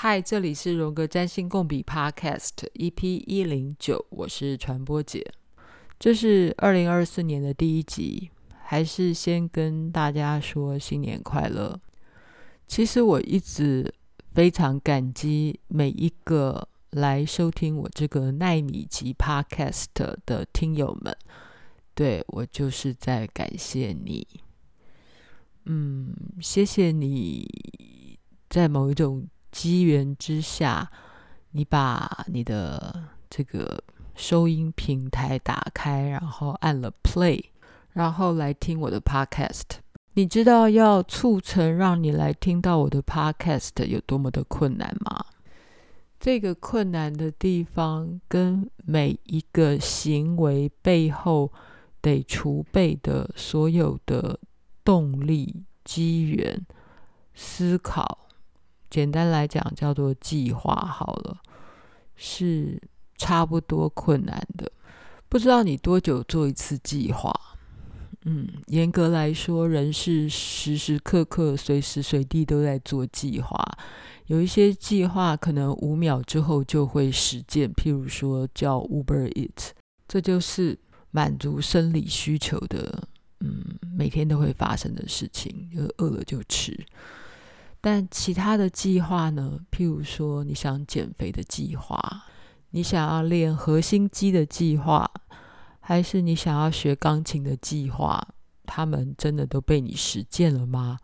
嗨，这里是荣格占星共笔 Podcast EP 一零九，我是传播姐。这是二零二四年的第一集，还是先跟大家说新年快乐。其实我一直非常感激每一个来收听我这个奈米级 Podcast 的听友们，对，我就是在感谢你。嗯，谢谢你在某一种。机缘之下，你把你的这个收音平台打开，然后按了 play，然后来听我的 podcast。你知道要促成让你来听到我的 podcast 有多么的困难吗？这个困难的地方跟每一个行为背后得储备的所有的动力、机缘、思考。简单来讲，叫做计划好了，是差不多困难的。不知道你多久做一次计划？嗯，严格来说，人是时时刻刻、随时随地都在做计划。有一些计划可能五秒之后就会实践，譬如说叫 Uber Eat，这就是满足生理需求的，嗯，每天都会发生的事情，就是饿了就吃。但其他的计划呢？譬如说，你想减肥的计划，你想要练核心肌的计划，还是你想要学钢琴的计划，他们真的都被你实践了吗？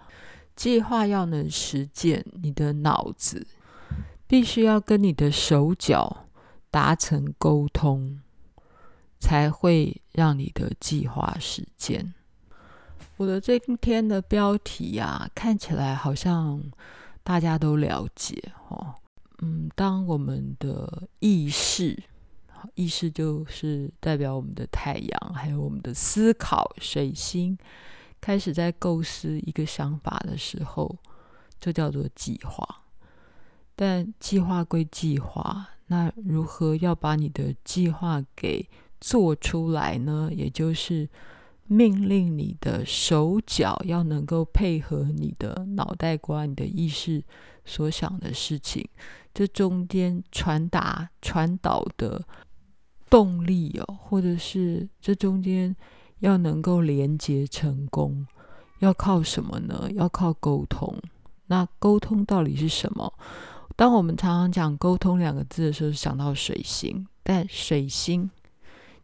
计划要能实践，你的脑子必须要跟你的手脚达成沟通，才会让你的计划实践。我的这一天的标题啊，看起来好像大家都了解哦。嗯，当我们的意识，意识就是代表我们的太阳，还有我们的思考水星，开始在构思一个想法的时候，就叫做计划。但计划归计划，那如何要把你的计划给做出来呢？也就是。命令你的手脚要能够配合你的脑袋瓜、你的意识所想的事情，这中间传达、传导的动力哦，或者是这中间要能够连接成功，要靠什么呢？要靠沟通。那沟通到底是什么？当我们常常讲沟通两个字的时候，想到水星，但水星。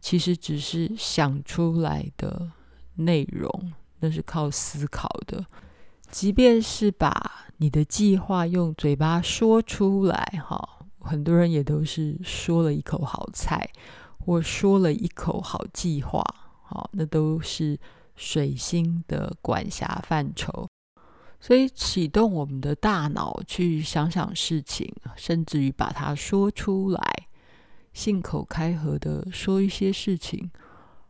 其实只是想出来的内容，那是靠思考的。即便是把你的计划用嘴巴说出来，哈，很多人也都是说了一口好菜，或说了一口好计划，好，那都是水星的管辖范畴。所以启动我们的大脑去想想事情，甚至于把它说出来。信口开河的说一些事情，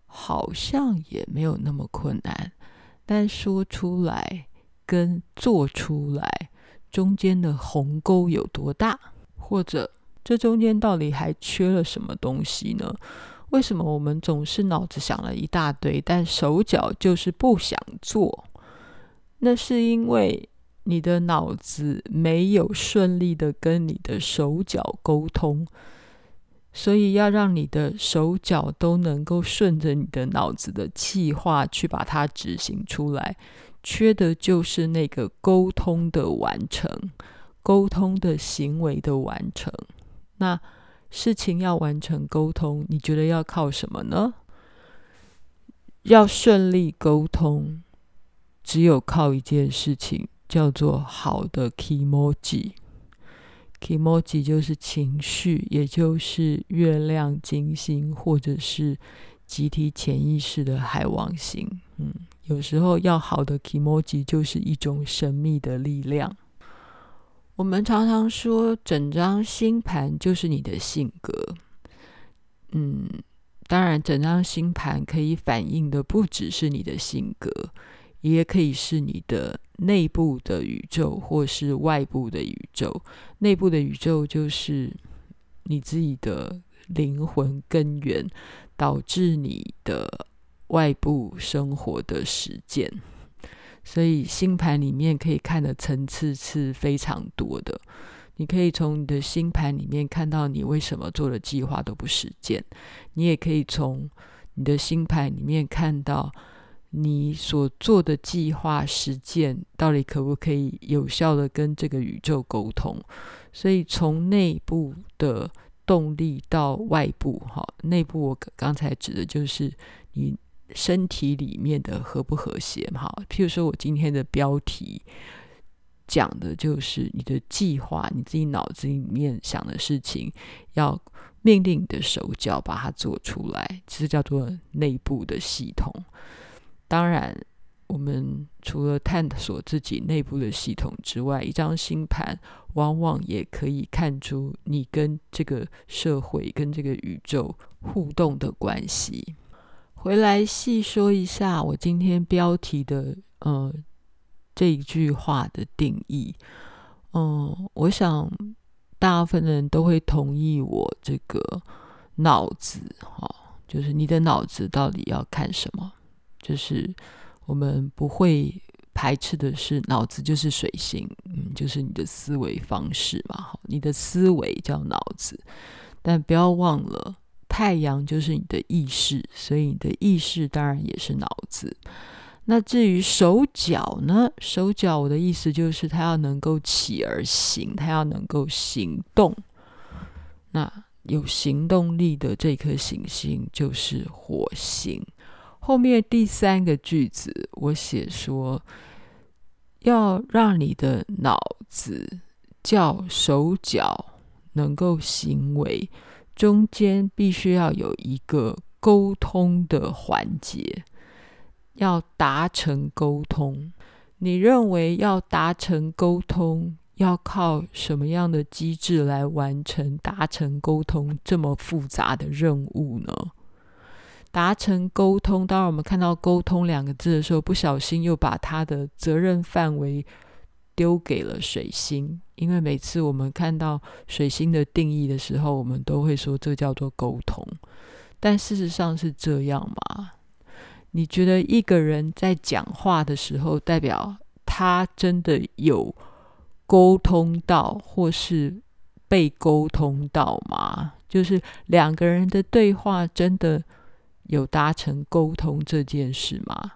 好像也没有那么困难。但说出来跟做出来中间的鸿沟有多大？或者这中间到底还缺了什么东西呢？为什么我们总是脑子想了一大堆，但手脚就是不想做？那是因为你的脑子没有顺利的跟你的手脚沟通。所以要让你的手脚都能够顺着你的脑子的计划去把它执行出来，缺的就是那个沟通的完成，沟通的行为的完成。那事情要完成沟通，你觉得要靠什么呢？要顺利沟通，只有靠一件事情，叫做好的 kimoji。Kimoji 就是情绪，也就是月亮、金星，或者是集体潜意识的海王星。嗯，有时候要好的 Kimoji 就是一种神秘的力量。我们常常说，整张星盘就是你的性格。嗯，当然，整张星盘可以反映的不只是你的性格。也可以是你的内部的宇宙，或是外部的宇宙。内部的宇宙就是你自己的灵魂根源，导致你的外部生活的实践。所以星盘里面可以看的层次是非常多的。你可以从你的星盘里面看到你为什么做的计划都不实践，你也可以从你的星盘里面看到你所做的计划实践到底可不可以有效的跟这个宇宙沟通。所以从内部的动力到外部，哈，内部我刚才指的就是你身体里面的和不和谐，哈。譬如说我今天的标题讲的就是你的计划，你自己脑子里面想的事情，要命令你的手脚把它做出来，其实叫做内部的系统。当然。我们除了探索自己内部的系统之外，一张星盘往往也可以看出你跟这个社会、跟这个宇宙互动的关系。回来细说一下我今天标题的呃这一句话的定义。嗯、我想大部分人都会同意我这个脑子哈、哦，就是你的脑子到底要看什么？就是。我们不会排斥的是，脑子就是水星，嗯，就是你的思维方式嘛。你的思维叫脑子，但不要忘了，太阳就是你的意识，所以你的意识当然也是脑子。那至于手脚呢？手脚，我的意思就是，它要能够起而行，它要能够行动。那有行动力的这颗行星就是火星。后面第三个句子，我写说，要让你的脑子叫手脚能够行为，中间必须要有一个沟通的环节，要达成沟通。你认为要达成沟通，要靠什么样的机制来完成达成沟通这么复杂的任务呢？达成沟通，当然我们看到“沟通”两个字的时候，不小心又把他的责任范围丢给了水星。因为每次我们看到水星的定义的时候，我们都会说这叫做沟通。但事实上是这样吗？你觉得一个人在讲话的时候，代表他真的有沟通到，或是被沟通到吗？就是两个人的对话真的有达成沟通这件事吗？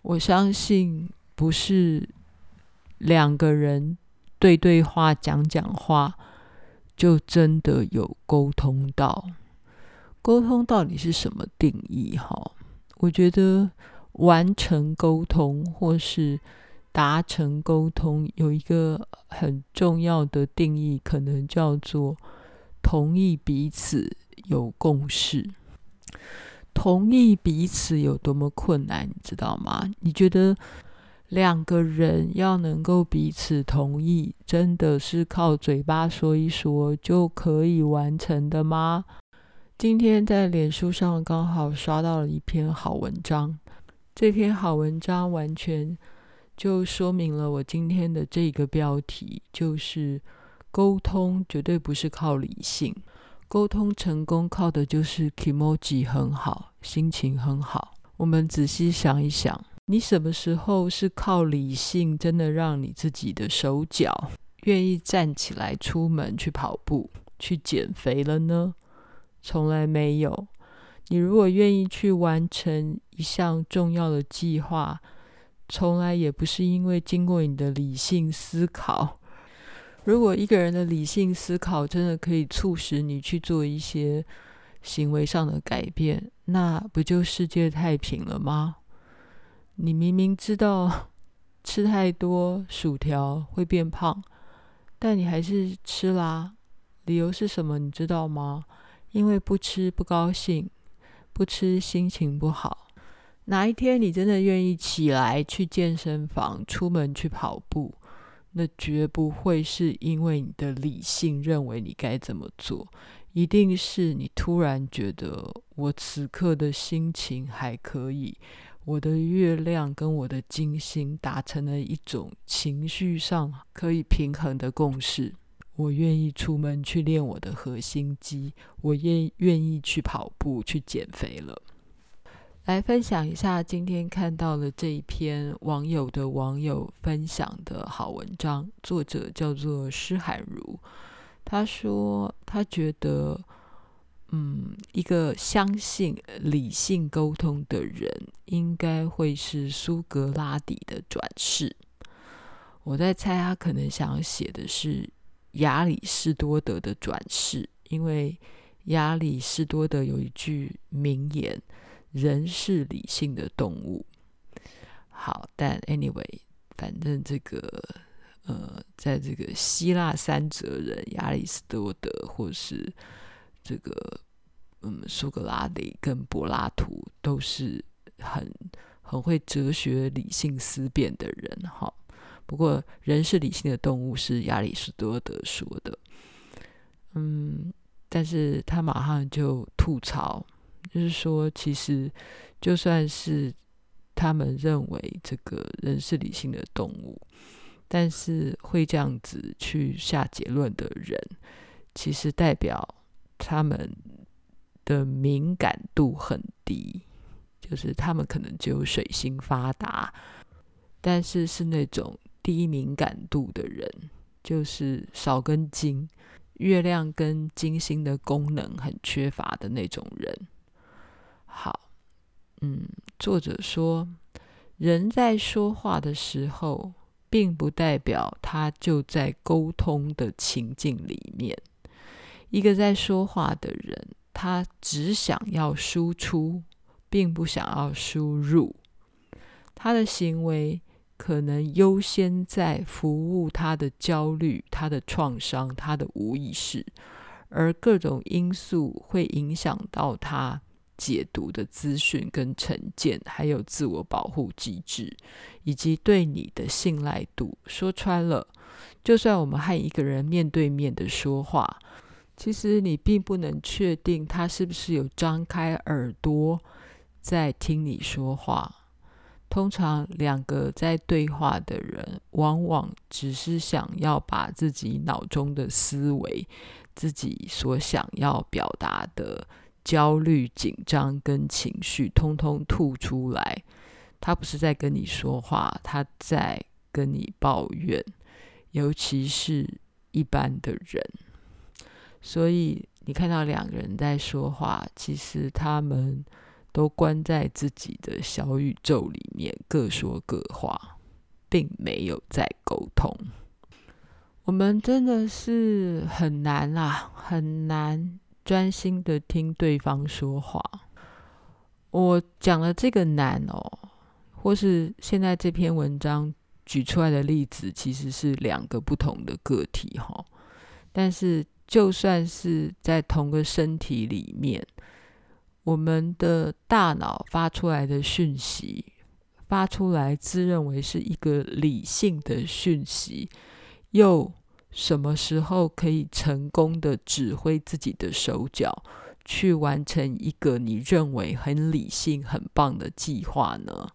我相信不是两个人对对话讲讲话就真的有沟通到。沟通到底是什么定义？哈，我觉得完成沟通或是达成沟通有一个很重要的定义，可能叫做同意彼此有共识。同意彼此有多么困难，你知道吗？你觉得两个人要能够彼此同意，真的是靠嘴巴说一说就可以完成的吗？今天在脸书上刚好刷到了一篇好文章，这篇好文章完全就说明了我今天的这个标题，就是沟通绝对不是靠理性。沟通成功靠的就是 kimoji 很好，心情很好。我们仔细想一想，你什么时候是靠理性真的让你自己的手脚愿意站起来出门去跑步、去减肥了呢？从来没有。你如果愿意去完成一项重要的计划，从来也不是因为经过你的理性思考。如果一个人的理性思考真的可以促使你去做一些行为上的改变，那不就世界太平了吗？你明明知道 吃太多薯条会变胖，但你还是吃啦。理由是什么？你知道吗？因为不吃不高兴，不吃心情不好。哪一天你真的愿意起来去健身房，出门去跑步？那绝不会是因为你的理性认为你该怎么做，一定是你突然觉得我此刻的心情还可以，我的月亮跟我的金星达成了一种情绪上可以平衡的共识，我愿意出门去练我的核心肌，我愿愿意去跑步去减肥了。来分享一下今天看到了这一篇网友的网友分享的好文章，作者叫做施海如。他说他觉得，嗯，一个相信理性沟通的人，应该会是苏格拉底的转世。我在猜，他可能想写的是亚里士多德的转世，因为亚里士多德有一句名言。人是理性的动物。好，但 anyway，反正这个呃，在这个希腊三哲人亚里士多德，或是这个嗯苏格拉底跟柏拉图，都是很很会哲学、理性思辨的人。哈，不过人是理性的动物是亚里士多德说的。嗯，但是他马上就吐槽。就是说，其实就算是他们认为这个人是理性的动物，但是会这样子去下结论的人，其实代表他们的敏感度很低，就是他们可能只有水星发达，但是是那种低敏感度的人，就是少根筋，月亮跟金星的功能很缺乏的那种人。好，嗯，作者说，人在说话的时候，并不代表他就在沟通的情境里面。一个在说话的人，他只想要输出，并不想要输入。他的行为可能优先在服务他的焦虑、他的创伤、他的无意识，而各种因素会影响到他。解读的资讯跟成见，还有自我保护机制，以及对你的信赖度，说穿了，就算我们和一个人面对面的说话，其实你并不能确定他是不是有张开耳朵在听你说话。通常，两个在对话的人，往往只是想要把自己脑中的思维、自己所想要表达的。焦虑、紧张跟情绪通通吐出来，他不是在跟你说话，他在跟你抱怨，尤其是一般的人。所以你看到两个人在说话，其实他们都关在自己的小宇宙里面，各说各话，并没有在沟通。我们真的是很难啊，很难。专心的听对方说话。我讲了这个难哦，或是现在这篇文章举出来的例子，其实是两个不同的个体哈。但是就算是在同个身体里面，我们的大脑发出来的讯息，发出来自认为是一个理性的讯息，又。什么时候可以成功的指挥自己的手脚，去完成一个你认为很理性、很棒的计划呢？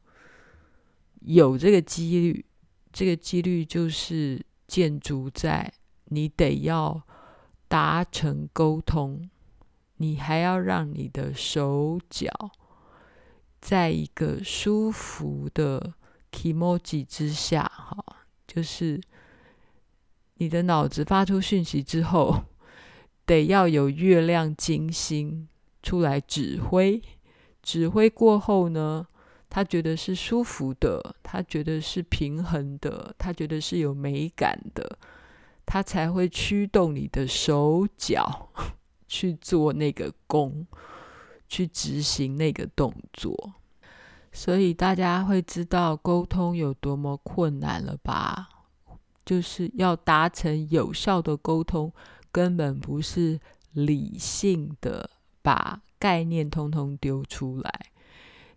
有这个几率，这个几率就是建筑在你得要达成沟通，你还要让你的手脚在一个舒服的 kimoji 之下，哈，就是。你的脑子发出讯息之后，得要有月亮、金星出来指挥。指挥过后呢，他觉得是舒服的，他觉得是平衡的，他觉得是有美感的，他才会驱动你的手脚 去做那个功，去执行那个动作。所以大家会知道沟通有多么困难了吧？就是要达成有效的沟通，根本不是理性的把概念通通丢出来。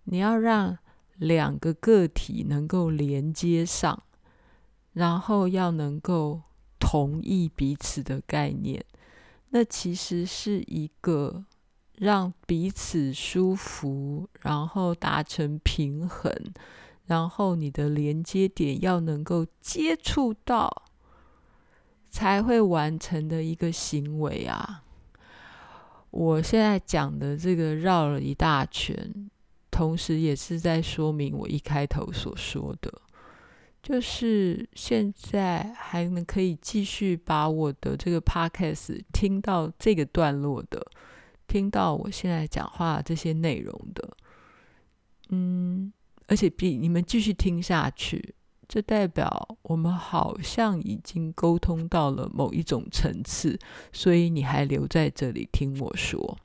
你要让两个个体能够连接上，然后要能够同意彼此的概念，那其实是一个让彼此舒服，然后达成平衡。然后你的连接点要能够接触到，才会完成的一个行为啊！我现在讲的这个绕了一大圈，同时也是在说明我一开头所说的，就是现在还能可以继续把我的这个 podcast 听到这个段落的，听到我现在讲话这些内容的，嗯，而且比你们继续听下去，这代表我们好像已经沟通到了某一种层次，所以你还留在这里听我说。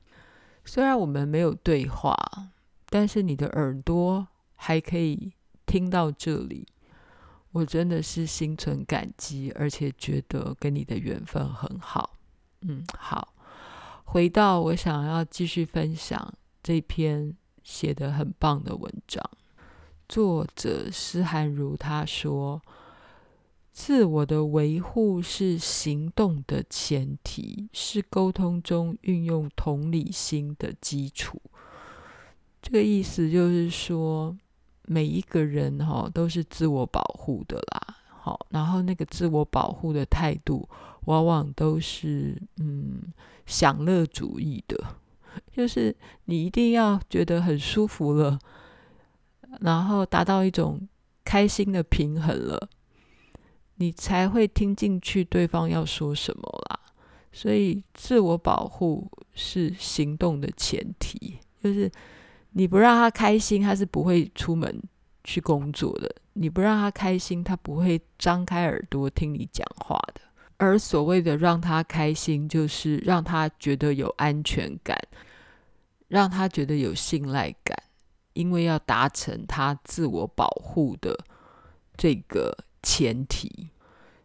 虽然我们没有对话，但是你的耳朵还可以听到这里，我真的是心存感激，而且觉得跟你的缘分很好。嗯，好，回到我想要继续分享这篇写得很棒的文章，作者施涵如他说。自我的维护是行动的前提，是沟通中运用同理心的基础。这个意思就是说，每一个人哈都是自我保护的啦。好，然后那个自我保护的态度，往往都是嗯享乐主义的，就是你一定要觉得很舒服了，然后达到一种开心的平衡了。你才会听进去对方要说什么啦，所以自我保护是行动的前提，就是你不让他开心，他是不会出门去工作的；你不让他开心，他不会张开耳朵听你讲话的。而所谓的让他开心，就是让他觉得有安全感，让他觉得有信赖感，因为要达成他自我保护的这个前提。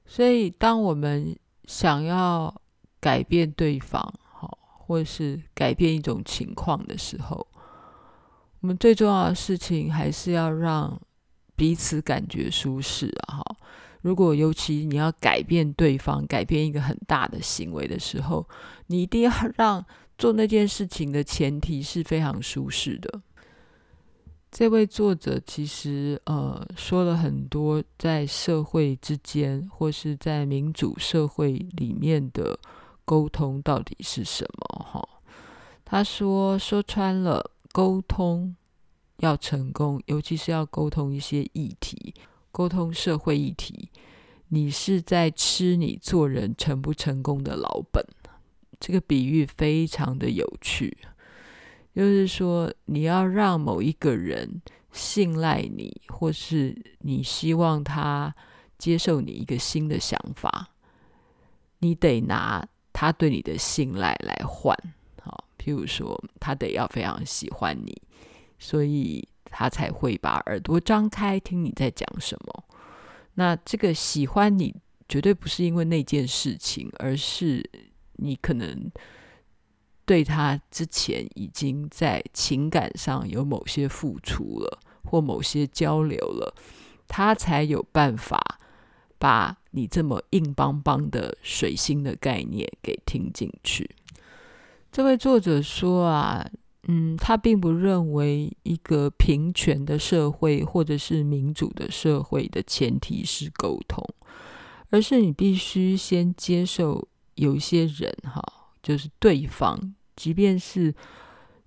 所以，当我们想要改变对方，好，或是改变一种情况的时候，我们最重要的事情还是要让彼此感觉舒适啊！哈，如果尤其你要改变对方，改变一个很大的行为的时候，你一定要让做那件事情的前提是非常舒适的。这位作者其实呃说了很多在社会之间或是在民主社会里面的沟通到底是什么哈？他说说穿了，沟通要成功，尤其是要沟通一些议题，沟通社会议题，你是在吃你做人成不成功的老本。这个比喻非常的有趣。就是说，你要让某一个人信赖你，或是你希望他接受你一个新的想法，你得拿他对你的信赖来换。好，譬如说，他得要非常喜欢你，所以他才会把耳朵张开听你在讲什么。那这个喜欢你，绝对不是因为那件事情，而是你可能。对他之前已经在情感上有某些付出了，或某些交流了，他才有办法把你这么硬邦邦的水星的概念给听进去。这位作者说啊，嗯，他并不认为一个平权的社会或者是民主的社会的前提是沟通，而是你必须先接受有一些人哈，就是对方。即便是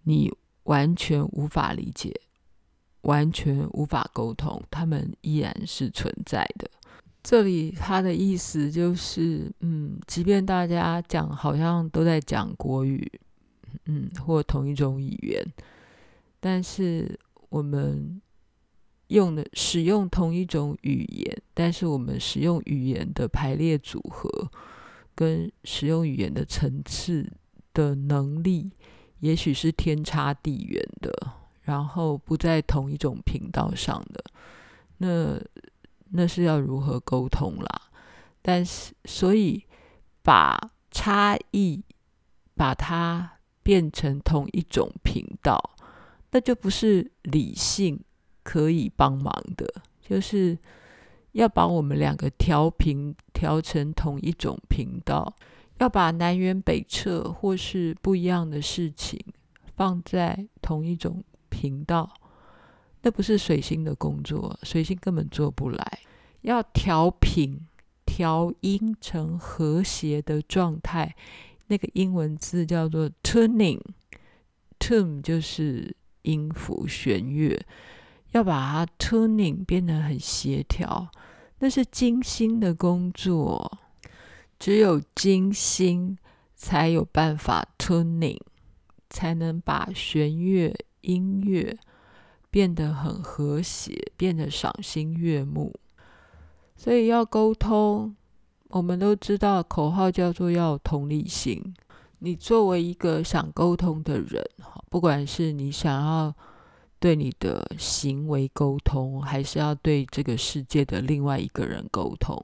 你完全无法理解、完全无法沟通，他们依然是存在的。这里他的意思就是，嗯，即便大家讲好像都在讲国语，嗯，或同一种语言，但是我们用的使用同一种语言，但是我们使用语言的排列组合跟使用语言的层次。的能力也许是天差地远的，然后不在同一种频道上的，那那是要如何沟通啦？但是，所以把差异把它变成同一种频道，那就不是理性可以帮忙的，就是要把我们两个调频调成同一种频道。要把南辕北辙或是不一样的事情放在同一种频道，那不是水星的工作，水星根本做不来。要调频、调音成和谐的状态，那个英文字叫做 tuning，tune 就是音符弦乐，要把它 tuning 变得很协调，那是精心的工作。只有精心，才有办法 tuning，才能把弦乐音乐变得很和谐，变得赏心悦目。所以要沟通，我们都知道口号叫做要同理心。你作为一个想沟通的人，不管是你想要对你的行为沟通，还是要对这个世界的另外一个人沟通，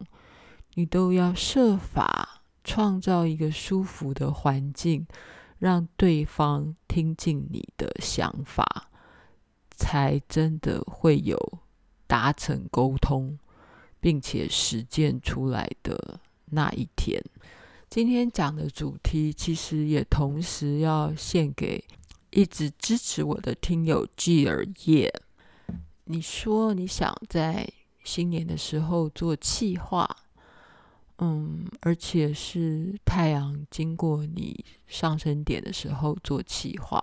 你都要设法创造一个舒服的环境，让对方听进你的想法，才真的会有达成沟通，并且实践出来的那一天。今天讲的主题，其实也同时要献给一直支持我的听友 G 尔叶。你说你想在新年的时候做企划，嗯，而且是太阳经过你上升点的时候做企划。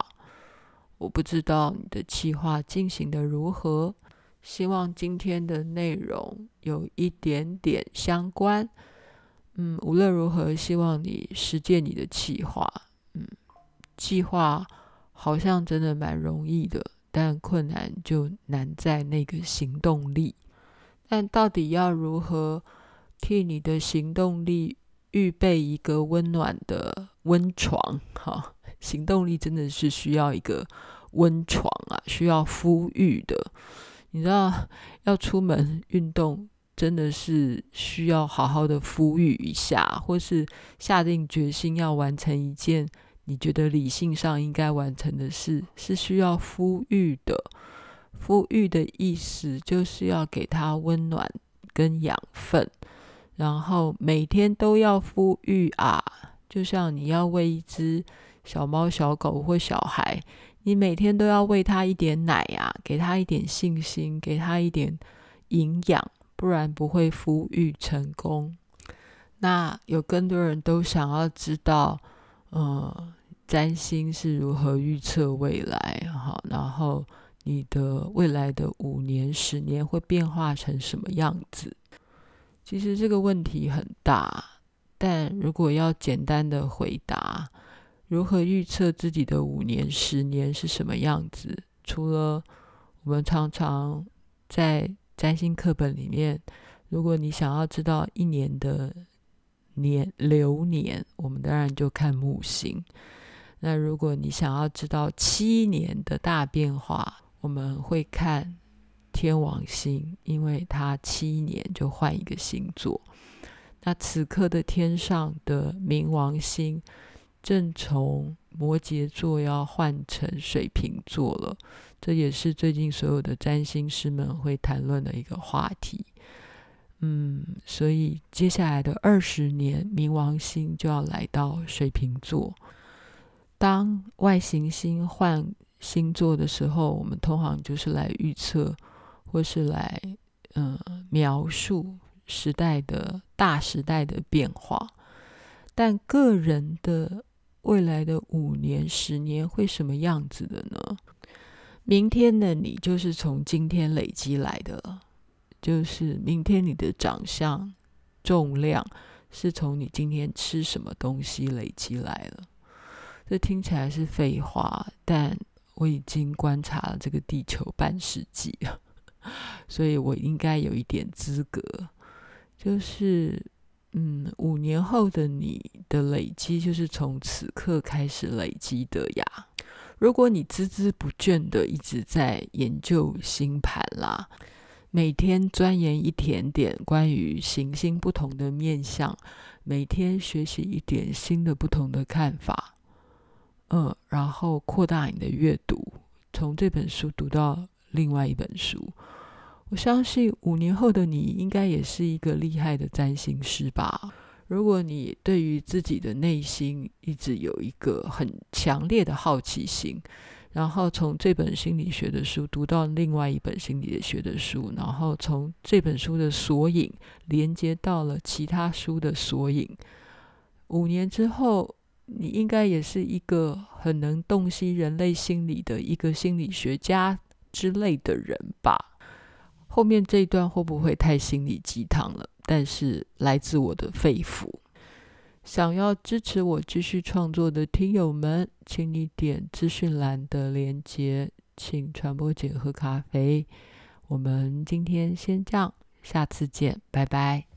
我不知道你的企划进行的如何，希望今天的内容有一点点相关。嗯，无论如何，希望你实践你的计划。嗯，计划好像真的蛮容易的，但困难就难在那个行动力。但到底要如何替你的行动力预备一个温暖的温床？哈，行动力真的是需要一个温床啊，需要敷育的。你知道，要出门运动。真的是需要好好的敷育一下，或是下定决心要完成一件你觉得理性上应该完成的事，是需要敷育的。敷育的意思就是要给它温暖跟养分，然后每天都要敷育啊。就像你要喂一只小猫、小狗或小孩，你每天都要喂它一点奶啊，给它一点信心，给它一点营养。不然不会孵育成功。那有更多人都想要知道，呃，占星是如何预测未来？哈，然后你的未来的五年、十年会变化成什么样子？其实这个问题很大，但如果要简单的回答，如何预测自己的五年、十年是什么样子？除了我们常常在占星课本里面，如果你想要知道一年的年流年，我们当然就看木星。那如果你想要知道七年的大变化，我们会看天王星，因为它七年就换一个星座。那此刻的天上的冥王星正从摩羯座要换成水瓶座了。这也是最近所有的占星师们会谈论的一个话题，嗯，所以接下来的二十年，冥王星就要来到水瓶座。当外行星换星座的时候，我们通常就是来预测，或是来嗯描述时代的大时代的变化。但个人的未来的五年、十年会什么样子的呢？明天的你就是从今天累积来的，就是明天你的长相、重量是从你今天吃什么东西累积来了。这听起来是废话，但我已经观察了这个地球半世纪了，所以我应该有一点资格。就是，嗯，五年后的你的累积，就是从此刻开始累积的呀。如果你孜孜不倦的一直在研究星盘啦，每天钻研一点点关于行星不同的面向，每天学习一点新的不同的看法，嗯，然后扩大你的阅读，从这本书读到另外一本书，我相信五年后的你应该也是一个厉害的占星师吧。如果你对于自己的内心一直有一个很强烈的好奇心，然后从这本心理学的书读到另外一本心理学的书，然后从这本书的索引连接到了其他书的索引，五年之后，你应该也是一个很能洞悉人类心理的一个心理学家之类的人吧。后面这一段会不会太心灵鸡汤了？但是来自我的肺腑。想要支持我继续创作的听友们，请你点资讯栏的链接，请传播姐喝咖啡。我们今天先这样，下次见，拜拜。